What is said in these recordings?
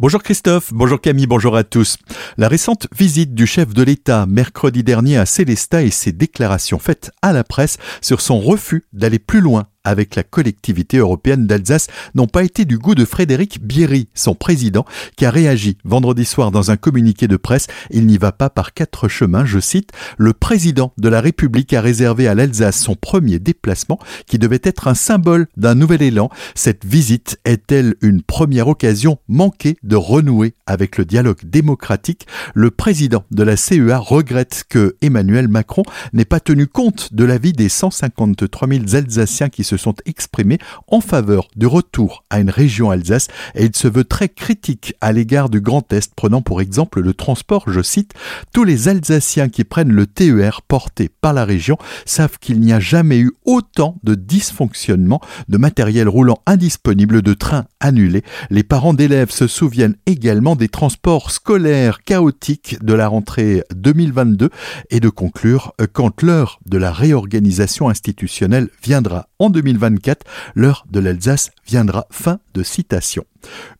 Bonjour Christophe, bonjour Camille, bonjour à tous. La récente visite du chef de l'État mercredi dernier à Célestat et ses déclarations faites à la presse sur son refus d'aller plus loin avec la collectivité européenne d'Alsace n'ont pas été du goût de Frédéric Bierry, son président, qui a réagi vendredi soir dans un communiqué de presse. Il n'y va pas par quatre chemins, je cite. Le président de la République a réservé à l'Alsace son premier déplacement qui devait être un symbole d'un nouvel élan. Cette visite est-elle une première occasion manquée de renouer avec le dialogue démocratique? Le président de la CEA regrette que Emmanuel Macron n'ait pas tenu compte de l'avis des 153 000 Alsaciens qui se sont exprimés en faveur du retour à une région Alsace et il se veut très critique à l'égard du Grand Est, prenant pour exemple le transport, je cite, Tous les Alsaciens qui prennent le TER porté par la région savent qu'il n'y a jamais eu autant de dysfonctionnement, de matériel roulant indisponible, de trains annulés. Les parents d'élèves se souviennent également des transports scolaires chaotiques de la rentrée 2022 et de conclure quand l'heure de la réorganisation institutionnelle viendra en 2024, l'heure de l'Alsace viendra. Fin de citation.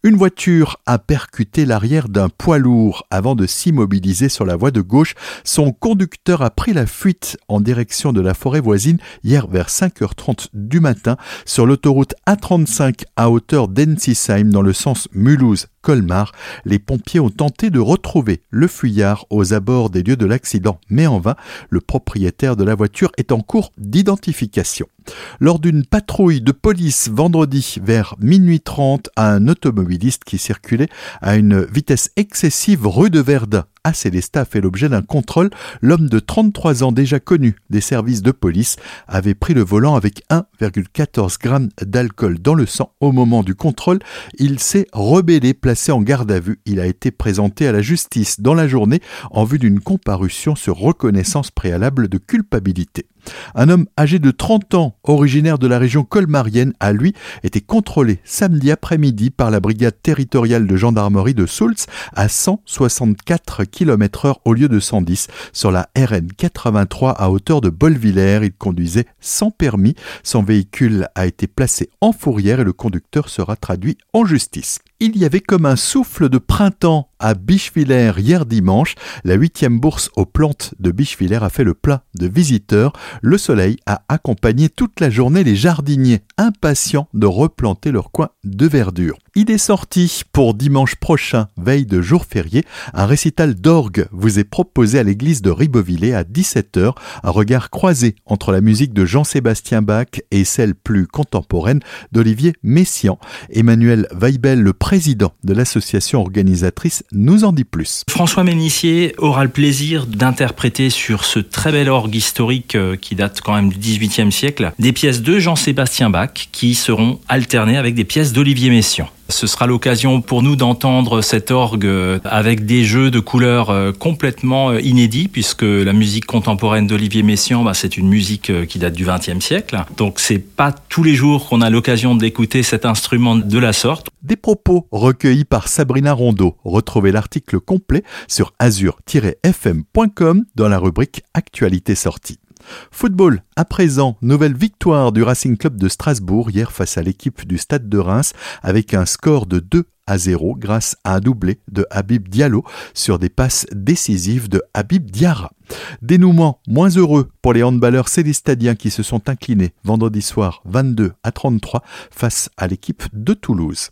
Une voiture a percuté l'arrière d'un poids lourd avant de s'immobiliser sur la voie de gauche. Son conducteur a pris la fuite en direction de la forêt voisine hier vers 5h30 du matin sur l'autoroute A35 à hauteur d'Ensisheim dans le sens Mulhouse. Colmar, les pompiers ont tenté de retrouver le fuyard aux abords des lieux de l'accident, mais en vain, le propriétaire de la voiture est en cours d'identification. Lors d'une patrouille de police vendredi vers minuit 30 à automobiliste qui circulait à une vitesse excessive rue de Verdun à fait l'objet d'un contrôle. L'homme de 33 ans déjà connu des services de police avait pris le volant avec 1,14 g d'alcool dans le sang au moment du contrôle. Il s'est rebellé, placé en garde à vue. Il a été présenté à la justice dans la journée en vue d'une comparution sur reconnaissance préalable de culpabilité. Un homme âgé de 30 ans, originaire de la région colmarienne, a lui été contrôlé samedi après-midi par la brigade territoriale de gendarmerie de Soultz à 164 km/h au lieu de 110 sur la RN 83 à hauteur de Bolvillers. Il conduisait sans permis. Son véhicule a été placé en fourrière et le conducteur sera traduit en justice. Il y avait comme un souffle de printemps à Bischwiller hier dimanche. La huitième bourse aux plantes de Bischwiller a fait le plein de visiteurs. Le soleil a accompagné toute la journée les jardiniers impatients de replanter leur coin de verdure. Il est sorti pour dimanche prochain, veille de jour férié. Un récital d'orgue vous est proposé à l'église de Ribeauvillé à 17h. Un regard croisé entre la musique de Jean-Sébastien Bach et celle plus contemporaine d'Olivier Messiaen. Emmanuel Weibel, le président de l'association organisatrice, nous en dit plus. François Ménissier aura le plaisir d'interpréter sur ce très bel orgue historique euh, qui date quand même du XVIIIe siècle des pièces de Jean-Sébastien Bach qui seront alternées avec des pièces d'Olivier Messiaen. Ce sera l'occasion pour nous d'entendre cet orgue avec des jeux de couleurs euh, complètement euh, inédits, puisque la musique contemporaine d'Olivier Messiaen, bah, c'est une musique euh, qui date du XXe siècle. Donc c'est pas tous les jours qu'on a l'occasion d'écouter cet instrument de la sorte. Des propos recueillis par Sabrina Rondeau. Retrouvez l'article complet sur azur-fm.com dans la rubrique Actualité sortie. Football, à présent, nouvelle victoire du Racing Club de Strasbourg hier face à l'équipe du Stade de Reims avec un score de 2 à 0 grâce à un doublé de Habib Diallo sur des passes décisives de Habib Diarra. Dénouement moins heureux pour les handballeurs célestadiens qui se sont inclinés vendredi soir 22 à 33 face à l'équipe de Toulouse.